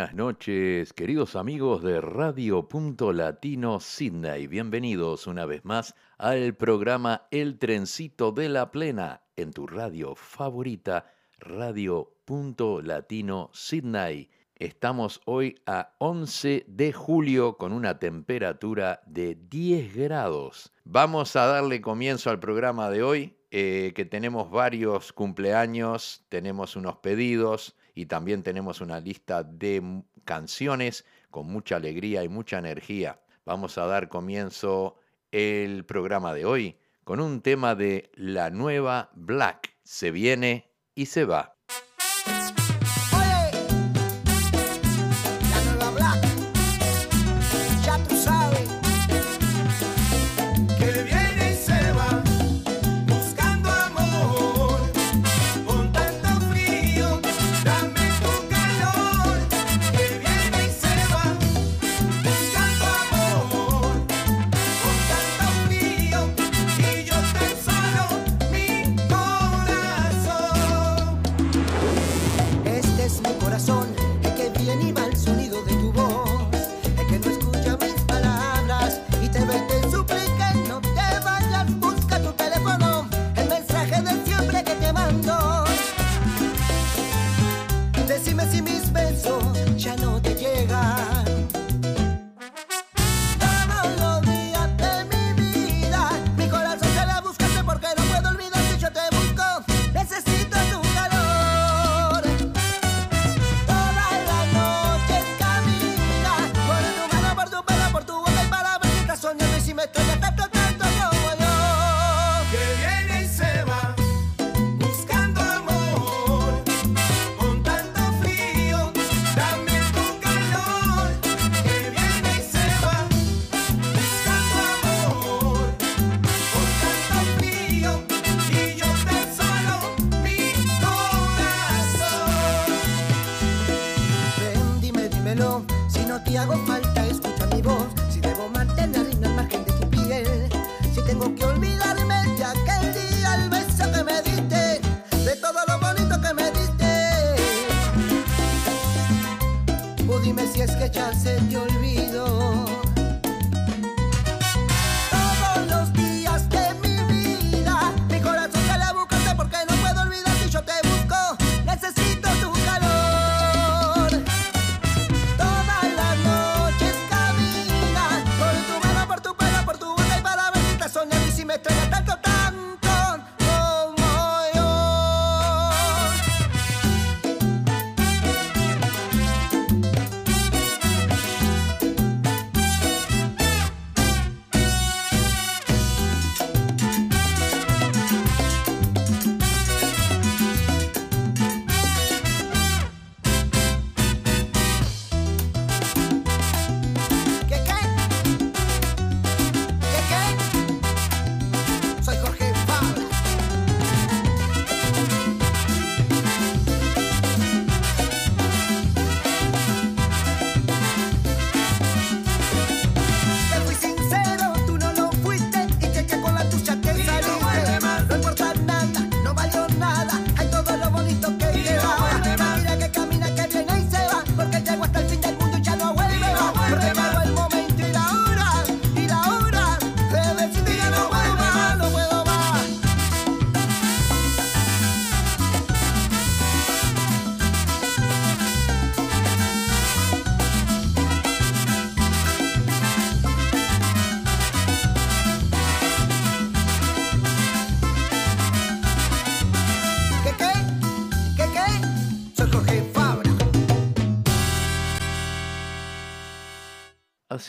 Buenas noches, queridos amigos de Radio Punto Latino Sydney. Bienvenidos una vez más al programa El Trencito de la Plena en tu radio favorita, Radio Punto Latino Sydney. Estamos hoy a 11 de julio con una temperatura de 10 grados. Vamos a darle comienzo al programa de hoy, eh, que tenemos varios cumpleaños, tenemos unos pedidos y también tenemos una lista de canciones con mucha alegría y mucha energía. Vamos a dar comienzo el programa de hoy con un tema de la nueva Black. Se viene y se va.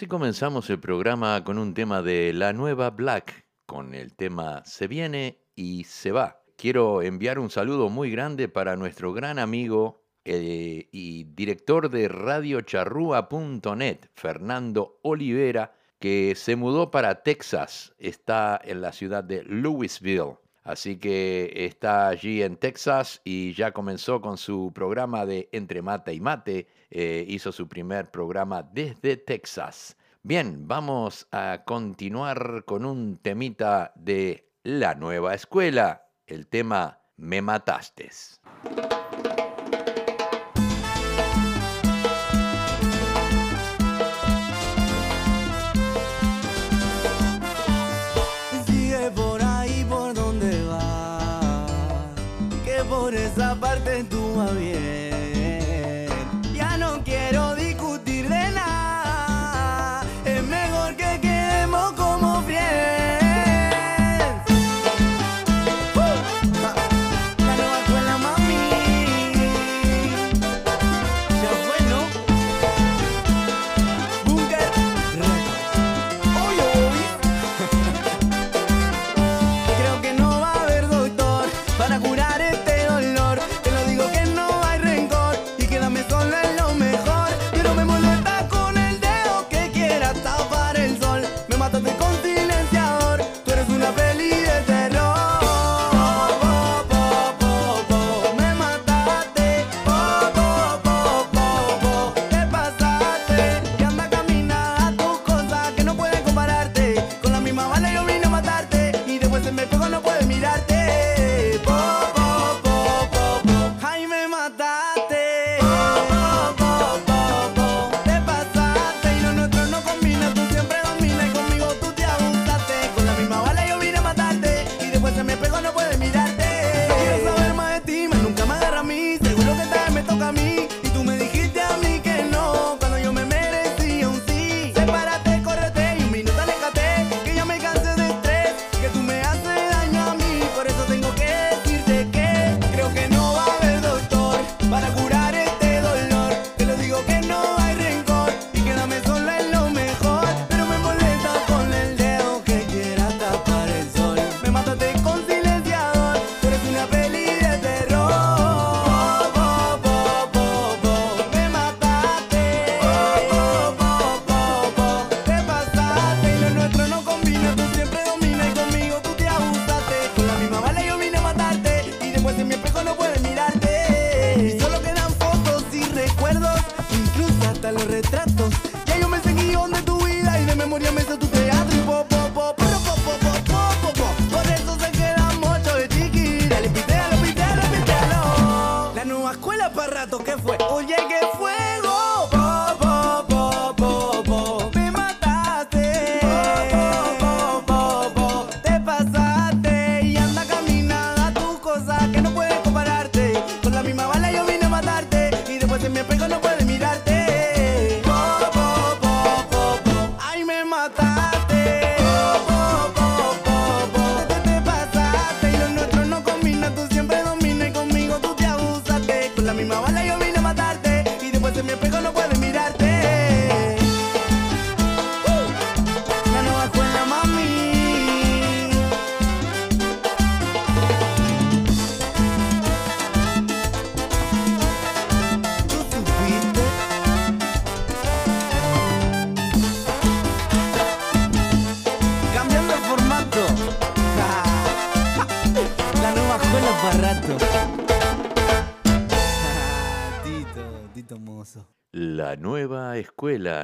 Así comenzamos el programa con un tema de La Nueva Black, con el tema Se viene y se va. Quiero enviar un saludo muy grande para nuestro gran amigo eh, y director de radiocharrúa.net, Fernando Olivera, que se mudó para Texas, está en la ciudad de Louisville. Así que está allí en Texas y ya comenzó con su programa de Entre Mate y Mate eh, hizo su primer programa desde Texas. Bien, vamos a continuar con un temita de la nueva escuela, el tema Me mataste.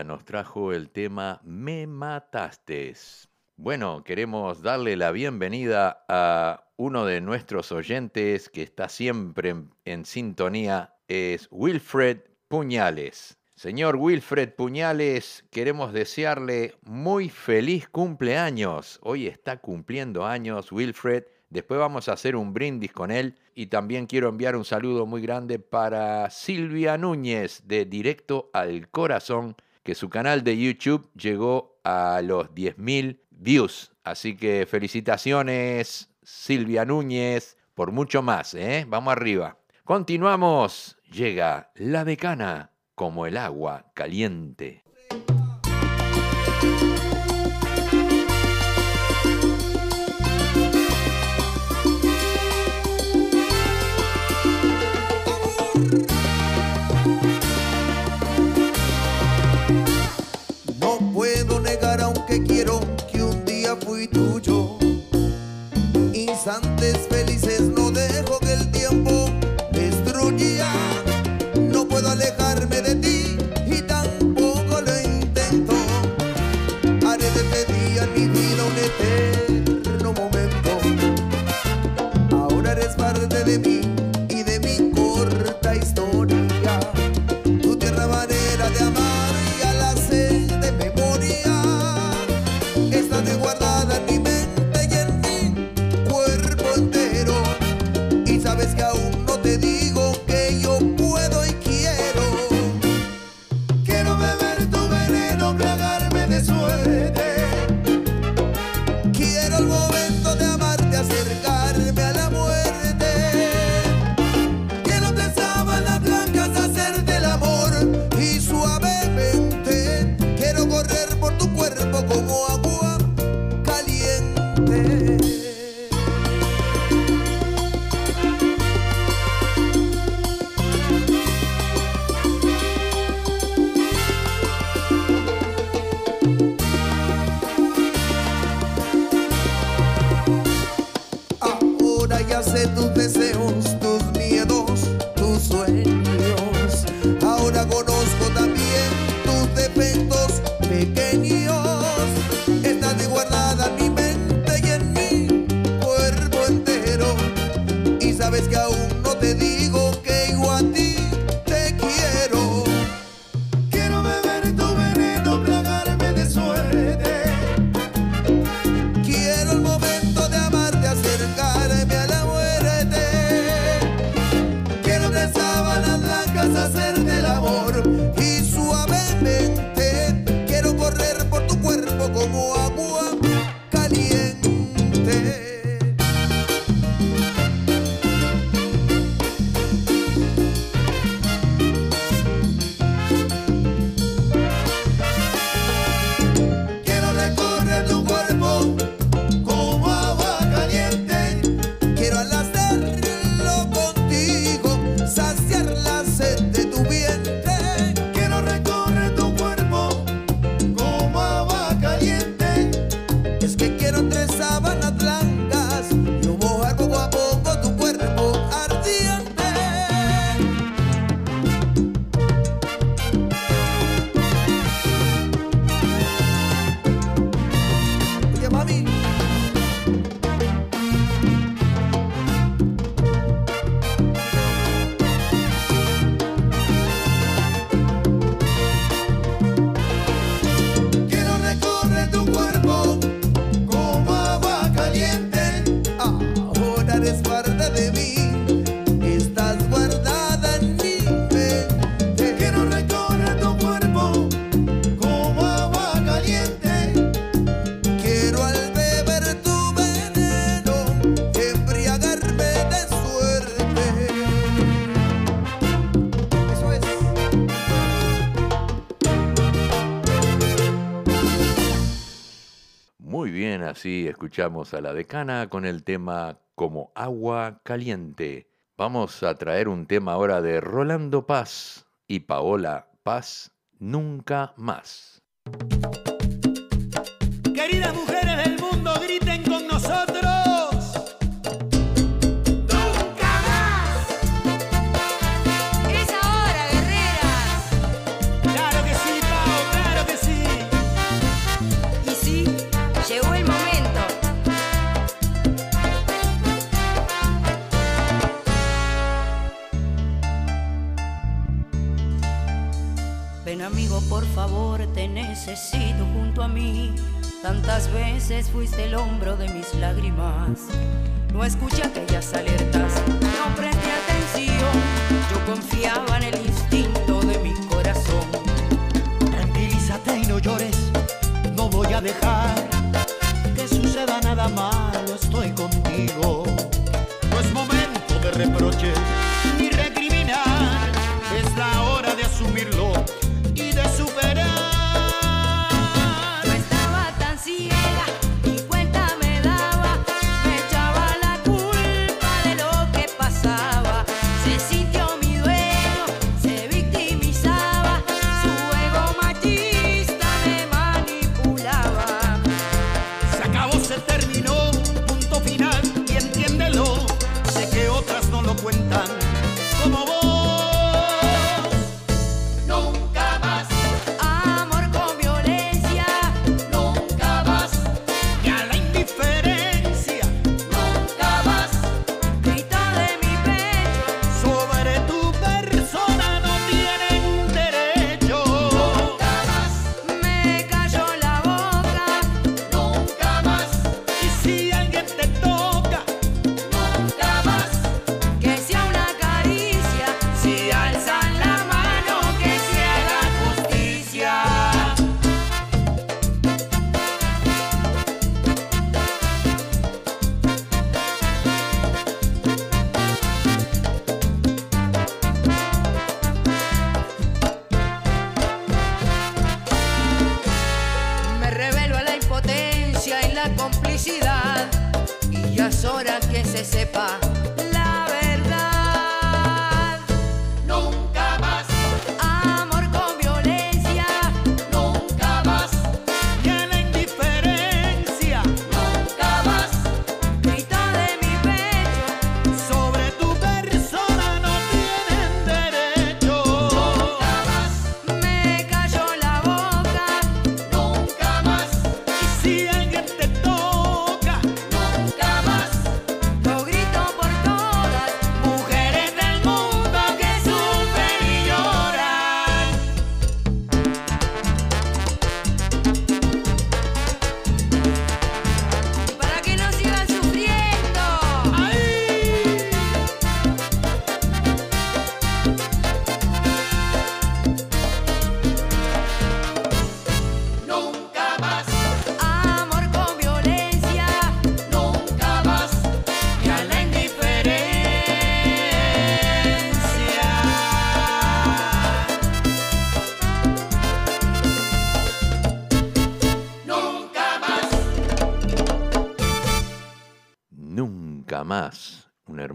Nos trajo el tema Me Mataste. Bueno, queremos darle la bienvenida a uno de nuestros oyentes que está siempre en, en sintonía, es Wilfred Puñales. Señor Wilfred Puñales, queremos desearle muy feliz cumpleaños. Hoy está cumpliendo años Wilfred. Después vamos a hacer un brindis con él y también quiero enviar un saludo muy grande para Silvia Núñez de Directo al Corazón que su canal de YouTube llegó a los 10.000 views. Así que felicitaciones Silvia Núñez por mucho más, ¿eh? Vamos arriba. Continuamos. Llega la decana como el agua caliente. escuchamos a la decana con el tema Como agua caliente. Vamos a traer un tema ahora de Rolando Paz y Paola Paz Nunca Más. Queridas mujeres del mundo, griten con nosotros. Ven amigo, por favor, te necesito junto a mí. Tantas veces fuiste el hombro de mis lágrimas. No escuché aquellas alertas, no presté atención. Yo confiaba en el instinto de mi corazón. Tranquilízate y no llores, no voy a dejar que suceda nada malo. Estoy contigo. No es momento de reproches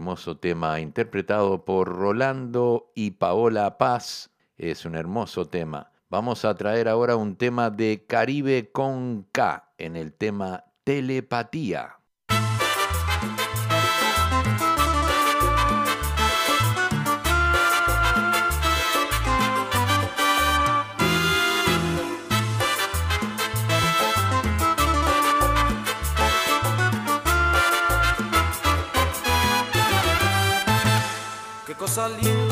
hermoso tema interpretado por Rolando y Paola Paz. Es un hermoso tema. Vamos a traer ahora un tema de Caribe con K en el tema Telepatía. nossa.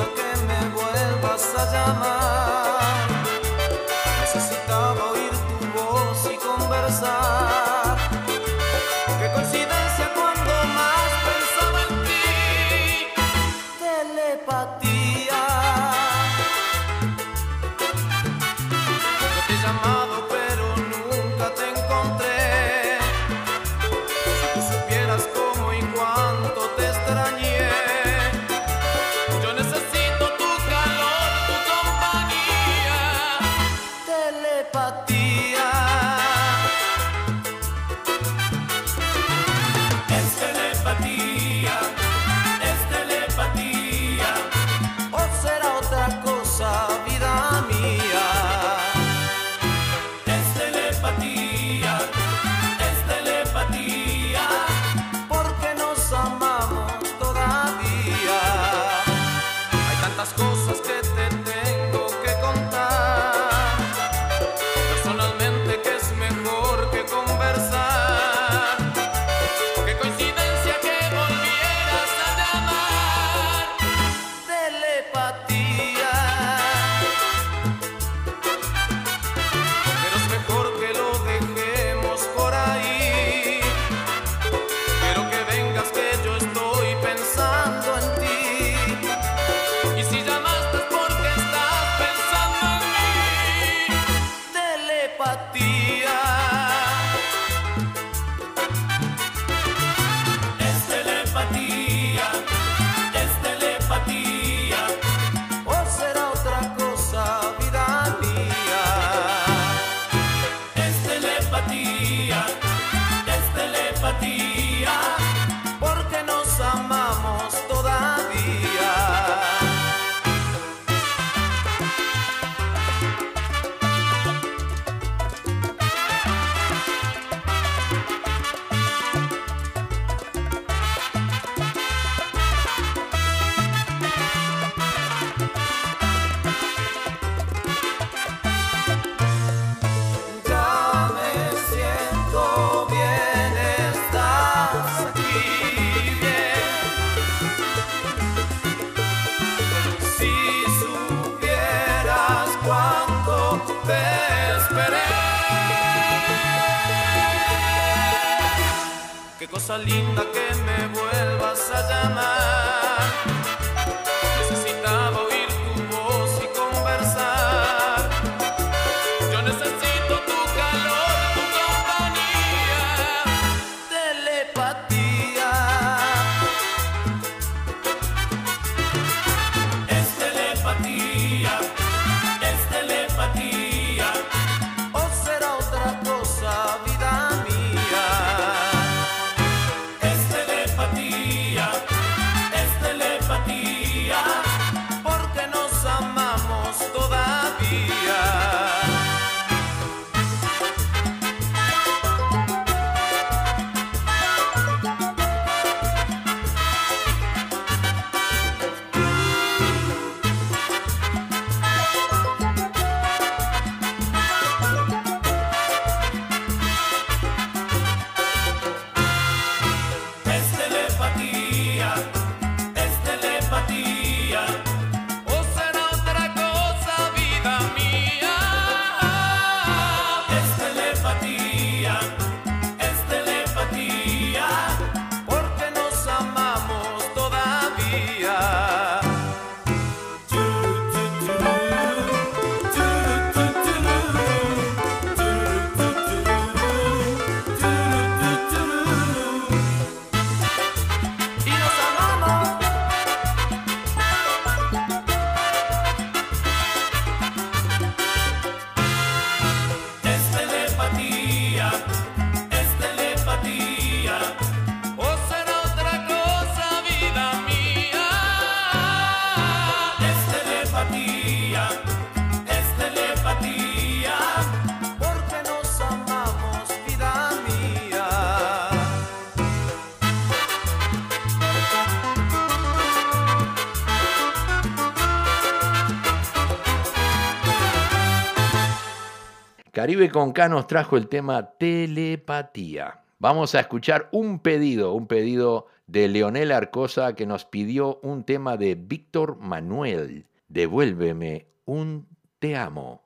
Caribe con K nos trajo el tema telepatía. Vamos a escuchar un pedido, un pedido de Leonel Arcosa que nos pidió un tema de Víctor Manuel. Devuélveme un te amo.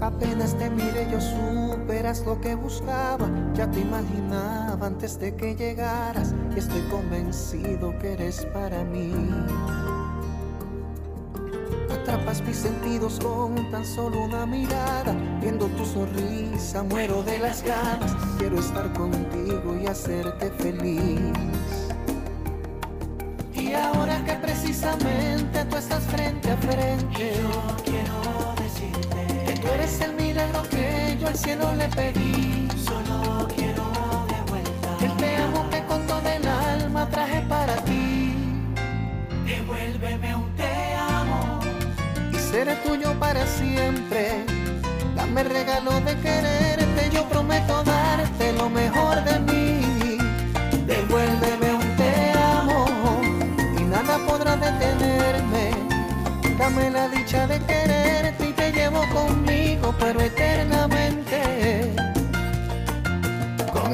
Apenas te miré yo superas lo que buscaba, ya te imaginaba antes de que llegaras y estoy convencido que eres para mí. Atrapas mis sentidos con tan solo una mirada, viendo tu sonrisa muero de las ganas, quiero estar contigo y hacerte feliz. Y ahora que precisamente tú estás frente a frente, yo quiero decirte que tú eres el al cielo le pedí. Solo quiero de vuelta el te amo que con todo el alma traje para ti. Devuélveme un te amo y seré tuyo para siempre. Dame el regalo de quererte, yo prometo darte lo mejor de mí. Devuélveme un te amo y nada podrá detenerme. Dame la dicha de quererte y te llevo conmigo, pero eternamente.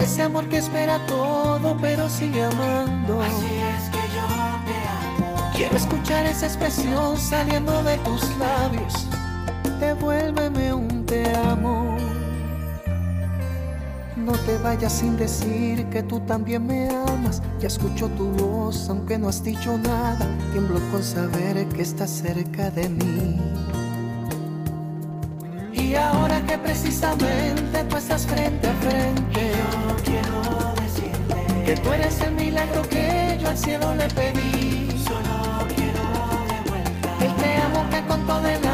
Ese amor que espera todo, pero sigue amando. Así es que yo te amo. Quiero escuchar esa expresión saliendo de tus labios. Devuélveme un te amo. No te vayas sin decir que tú también me amas. Ya escucho tu voz, aunque no has dicho nada. Tiemblo con saber que estás cerca de mí. Y ahora que precisamente tú estás frente a frente, yo quiero decirte que tú eres el milagro que yo al cielo le pedí. Solo quiero de vuelta el te amo que con todo el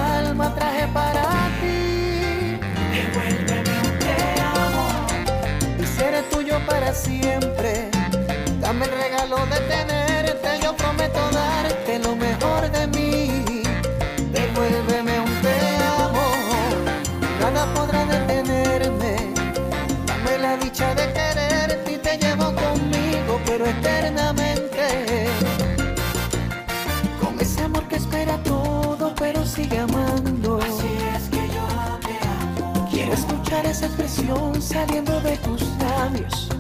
esa expresión saliendo de tus labios.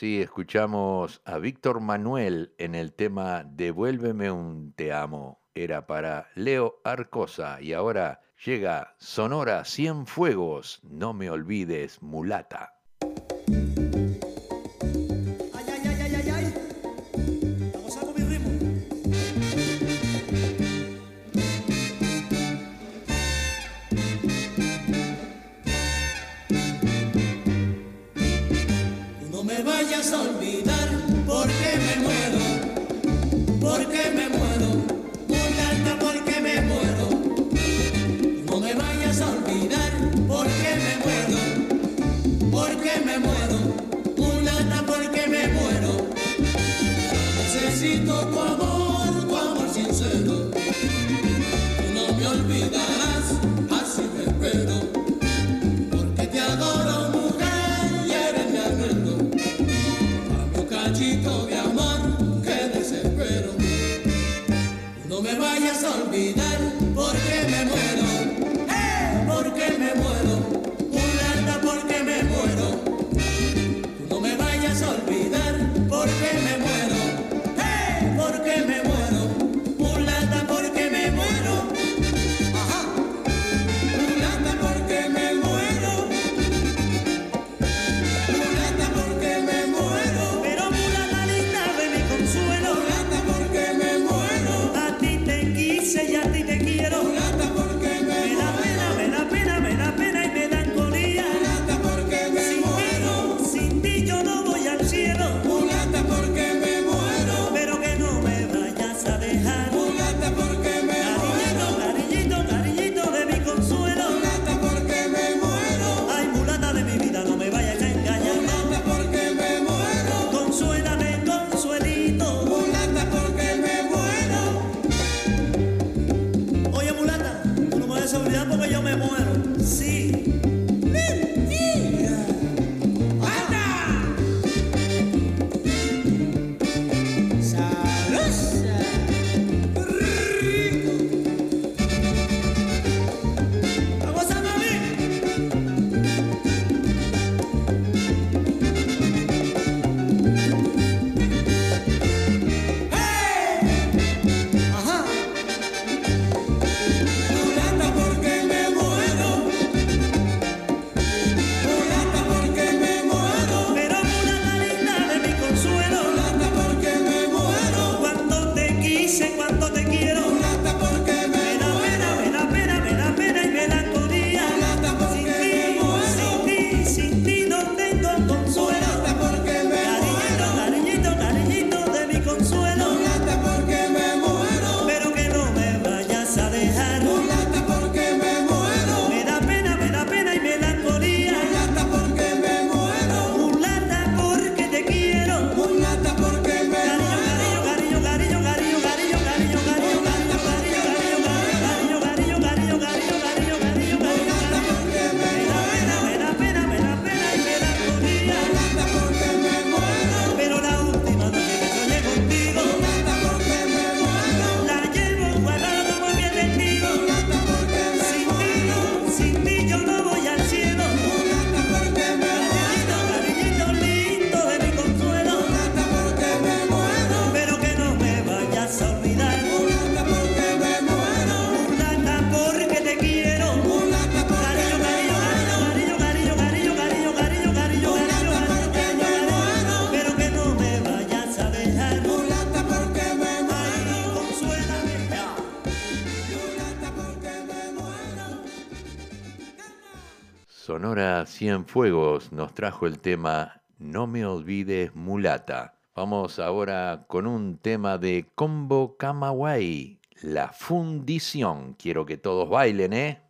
Así escuchamos a Víctor Manuel en el tema Devuélveme un te amo. Era para Leo Arcosa y ahora llega Sonora Cienfuegos, no me olvides, mulata. Sonora Cienfuegos nos trajo el tema No me olvides mulata. Vamos ahora con un tema de Combo Camagüey, La Fundición. Quiero que todos bailen, ¿eh?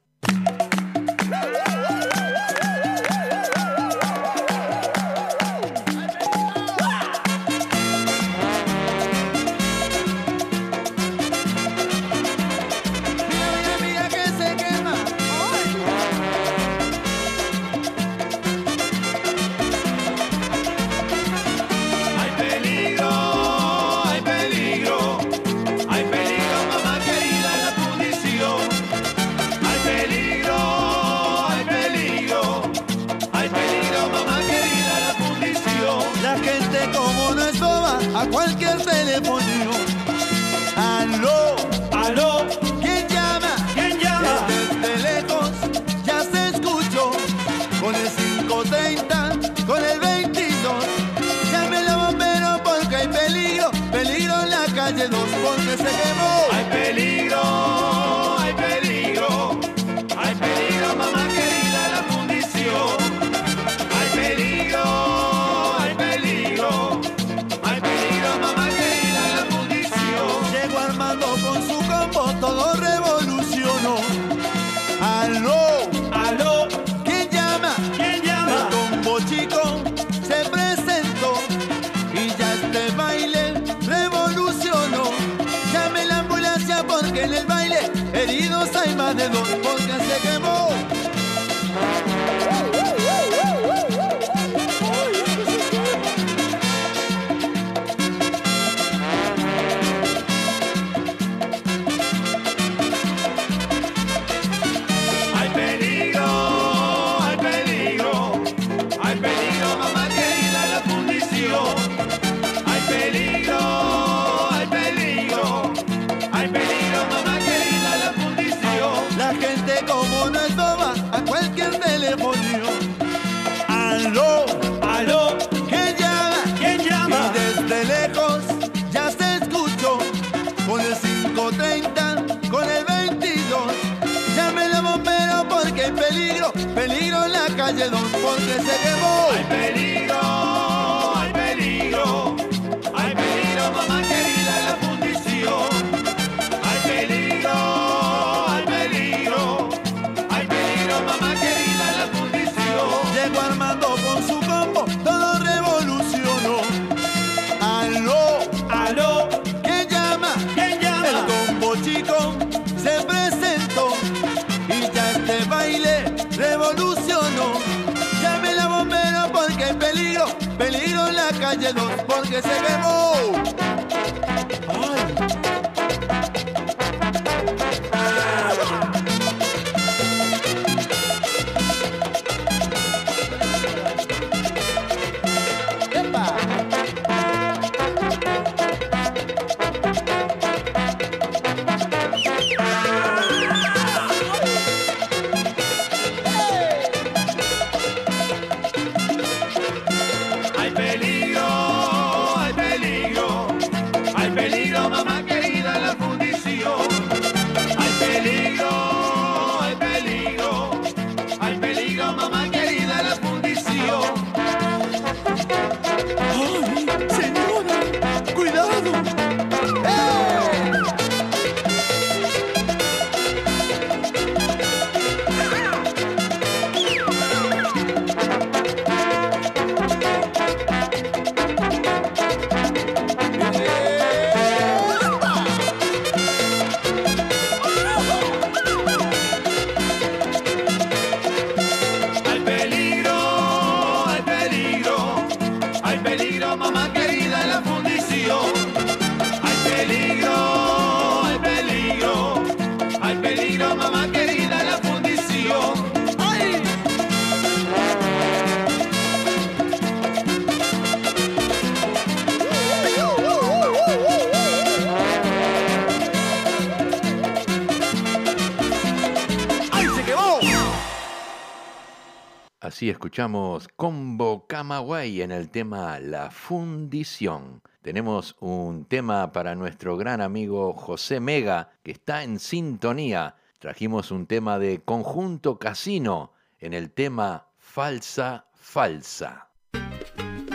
escuchamos Combo Camagüey en el tema La Fundición. Tenemos un tema para nuestro gran amigo José Mega, que está en sintonía. Trajimos un tema de Conjunto Casino en el tema Falsa, Falsa.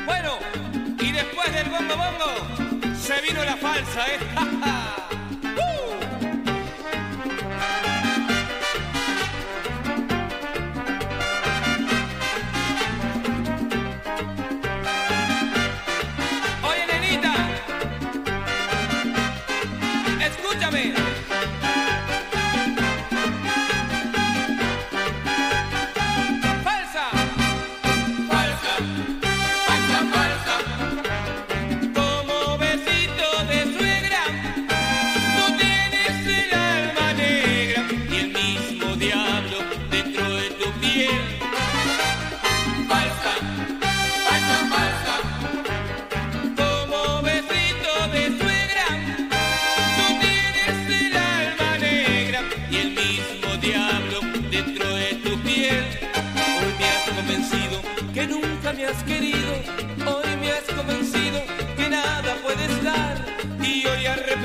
Bueno, y después del bongo bongo, se vino la falsa, ¿eh?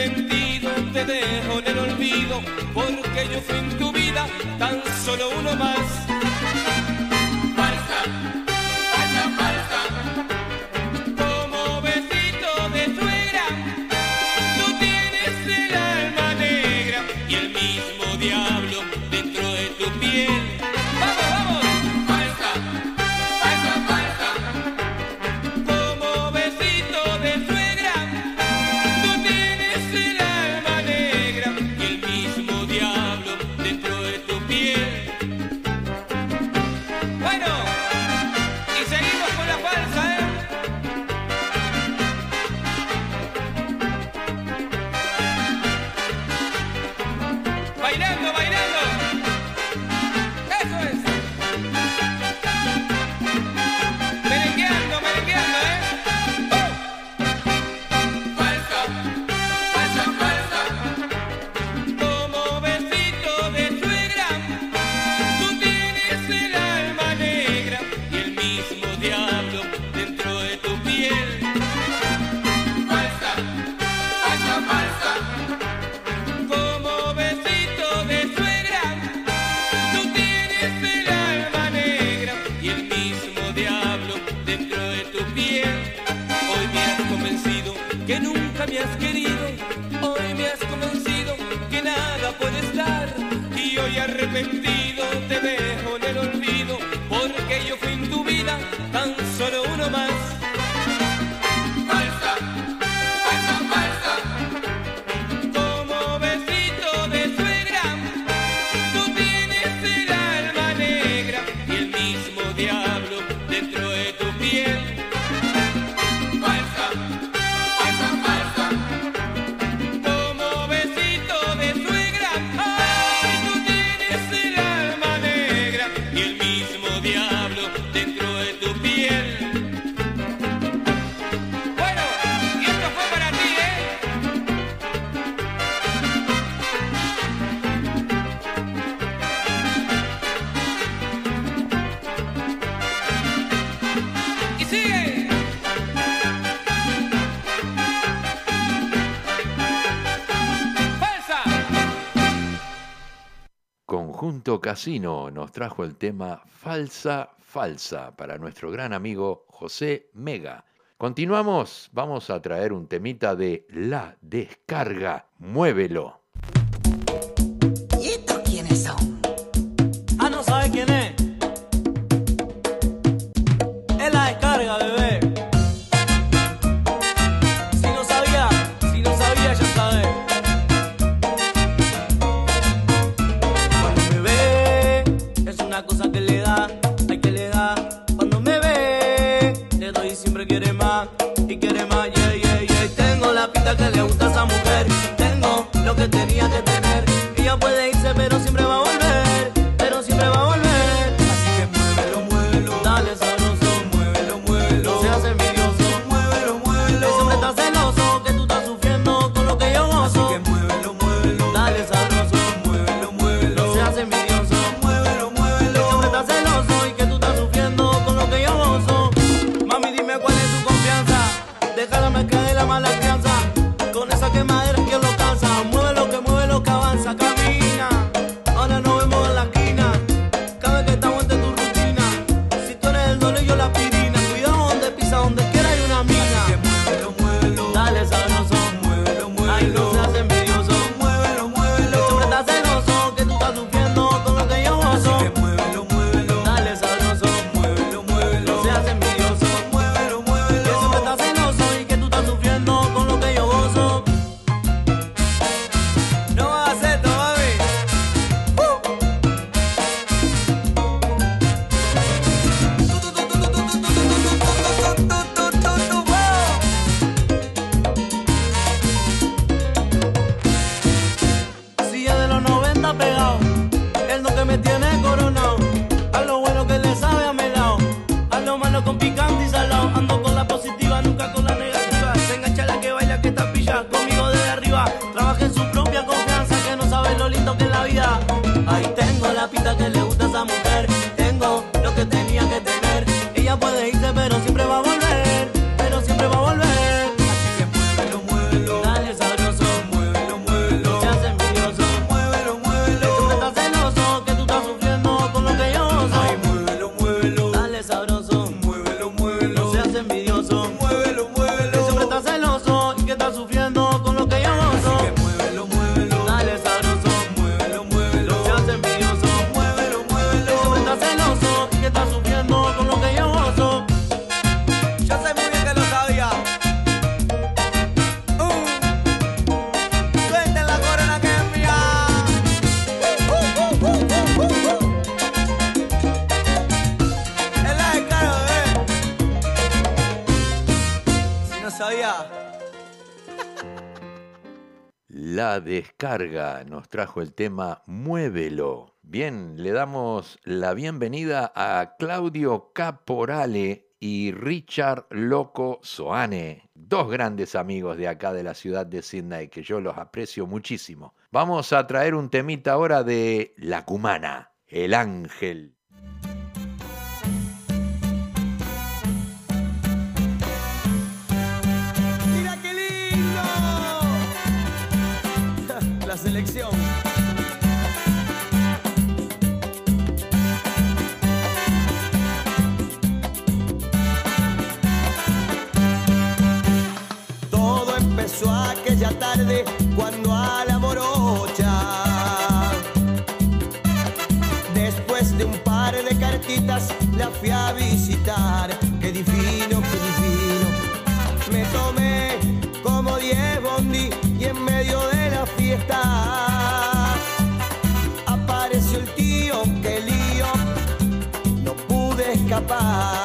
arrepentido, te dejo en el olvido, porque yo fui en tu vida tan solo uno más. Casino nos trajo el tema Falsa, Falsa para nuestro gran amigo José Mega. Continuamos, vamos a traer un temita de La Descarga. Muévelo. descarga nos trajo el tema Muévelo. Bien, le damos la bienvenida a Claudio Caporale y Richard Loco Soane, dos grandes amigos de acá de la ciudad de Sydney que yo los aprecio muchísimo. Vamos a traer un temita ahora de La Cumana, El Ángel. aquella tarde cuando a la morocha. Después de un par de cartitas la fui a visitar. Qué divino, qué divino. Me tomé como diez bondi y en medio de la fiesta apareció el tío, qué lío. No pude escapar.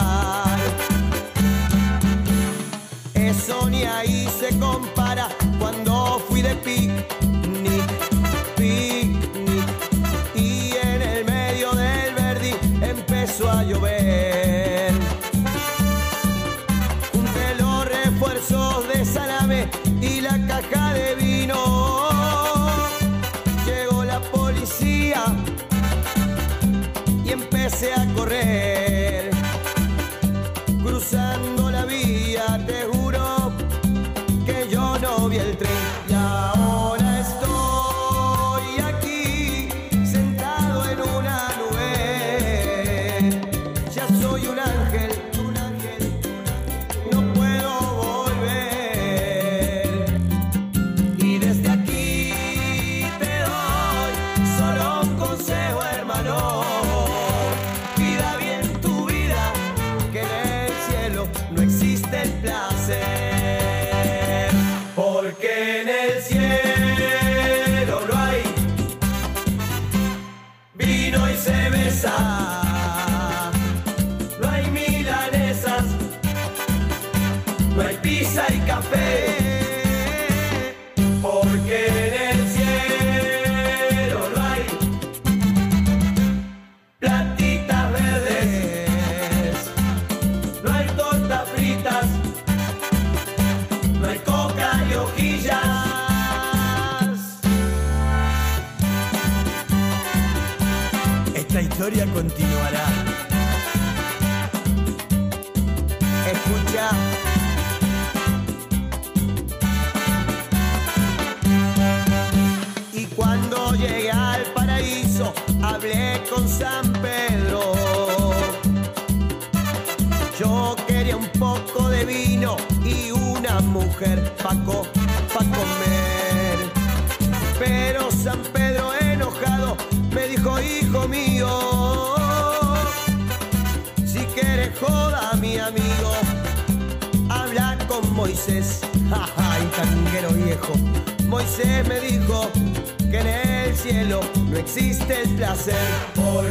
peak.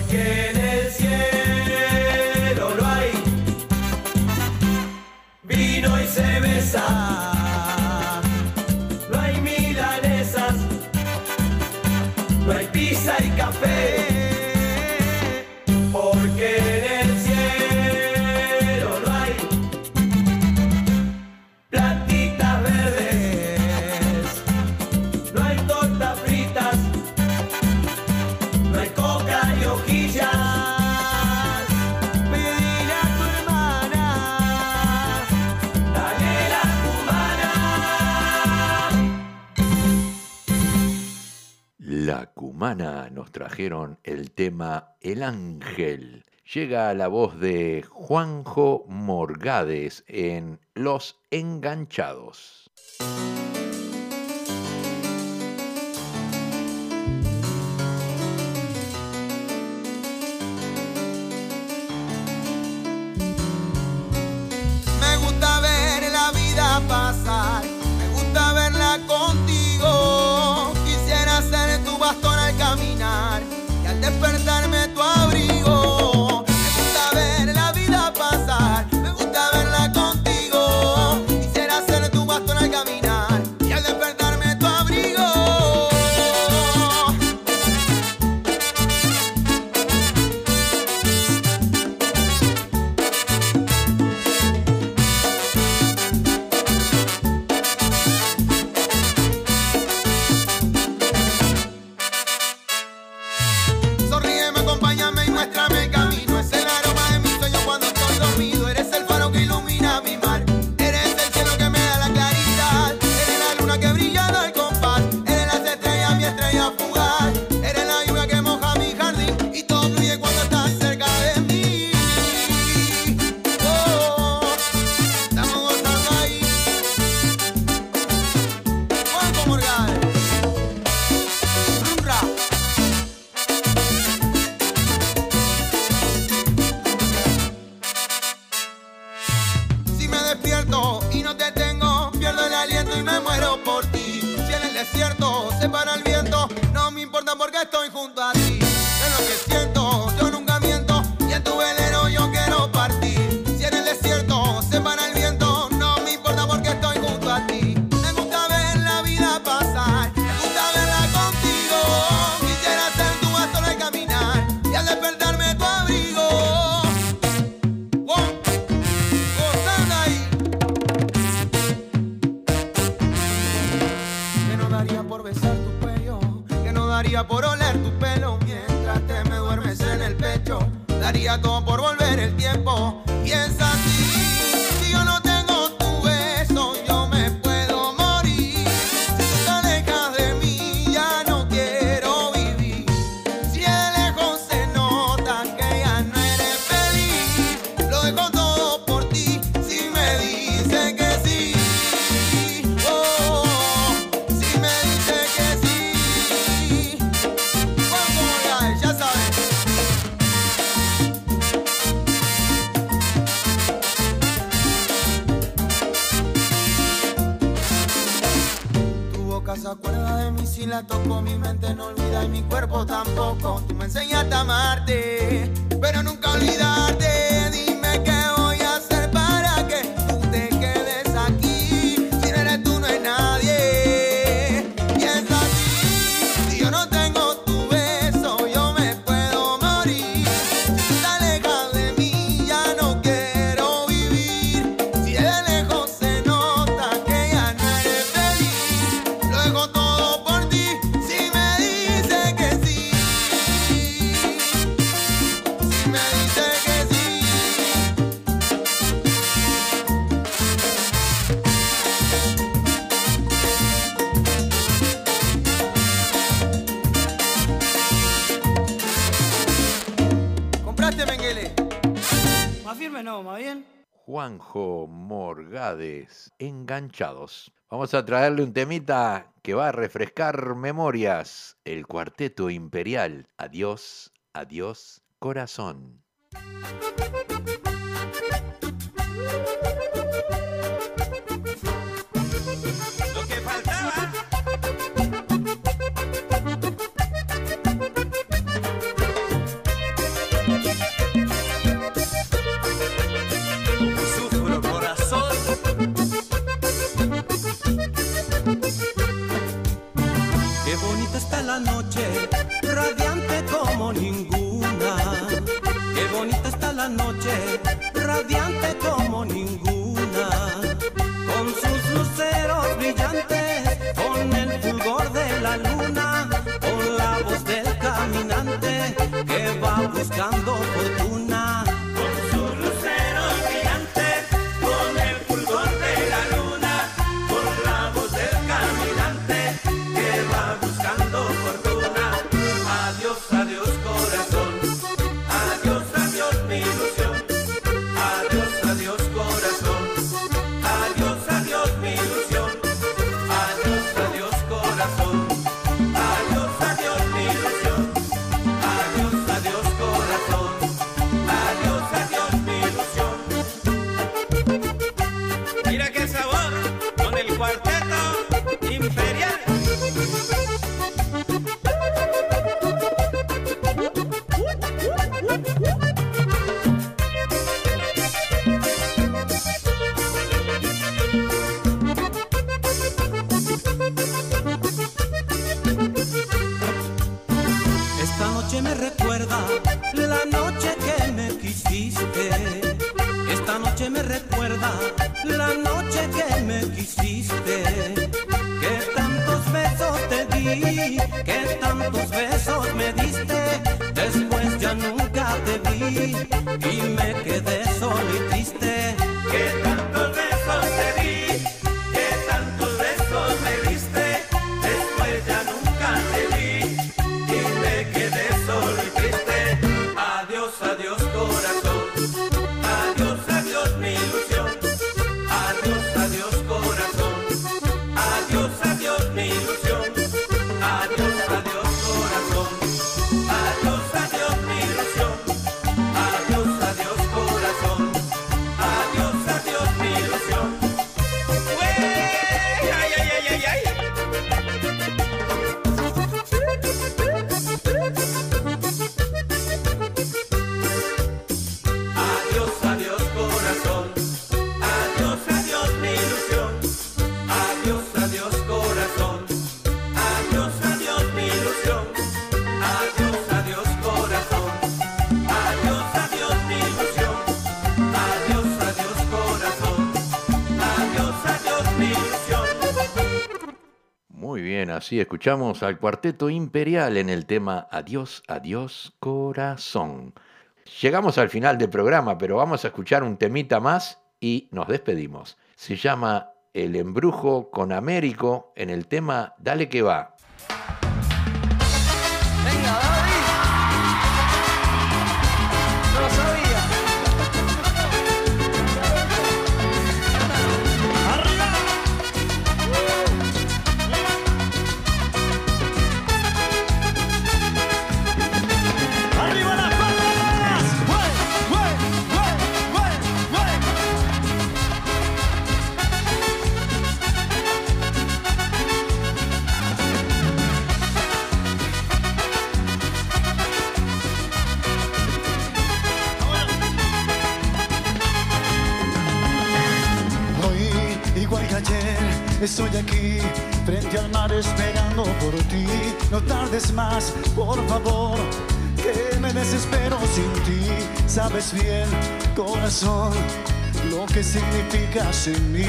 porque en el cielo no hay vino y se besa. No hay milanesas, no hay pizza y café. nos trajeron el tema El Ángel. Llega la voz de Juanjo Morgades en Los Enganchados. Me gusta ver la vida pasar, me gusta verla contigo. Morgades, enganchados. Vamos a traerle un temita que va a refrescar memorias. El cuarteto imperial. Adiós, adiós, corazón. buscando por tu Muy bien, así escuchamos al Cuarteto Imperial en el tema Adiós, adiós, corazón. Llegamos al final del programa, pero vamos a escuchar un temita más y nos despedimos. Se llama El embrujo con Américo en el tema Dale que va, en mí.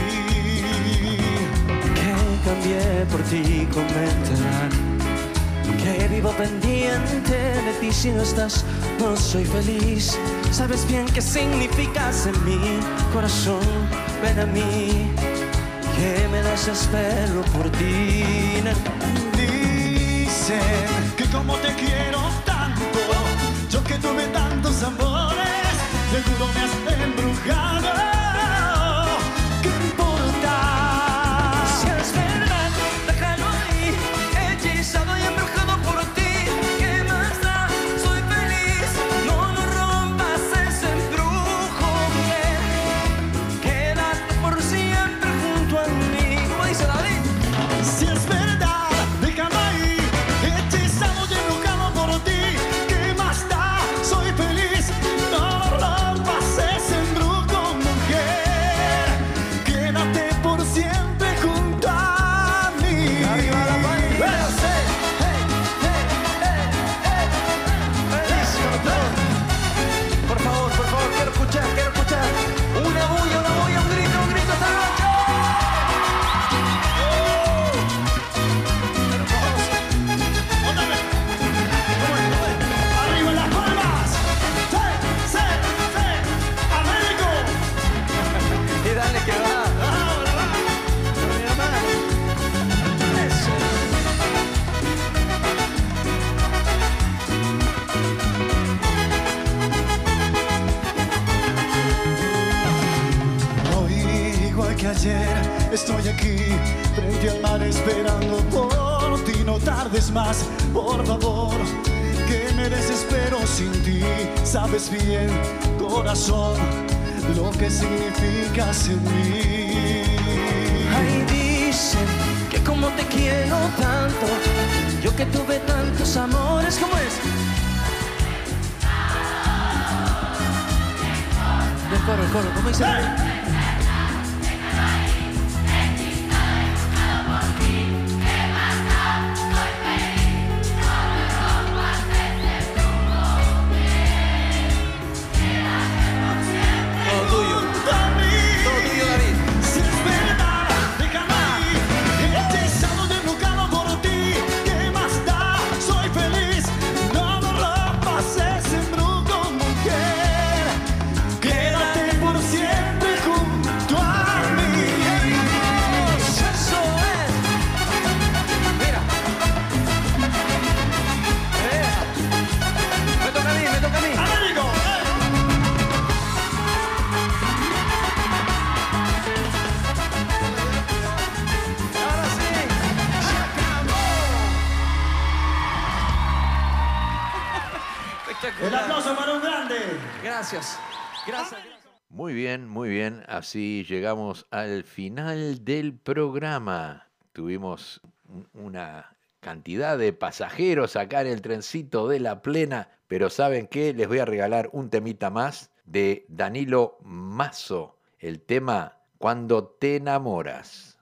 Que cambié por ti, comentarán. Que vivo pendiente de ti si no estás, no soy feliz. Sabes bien qué significas en mi corazón, ven a mí. Que me desespero por ti. Dicen que como te quiero tanto, yo que tuve tantos amores, seguro me has embrujado. Así llegamos al final del programa. Tuvimos una cantidad de pasajeros acá en el trencito de la plena, pero ¿saben qué? Les voy a regalar un temita más de Danilo Mazo, el tema Cuando te enamoras.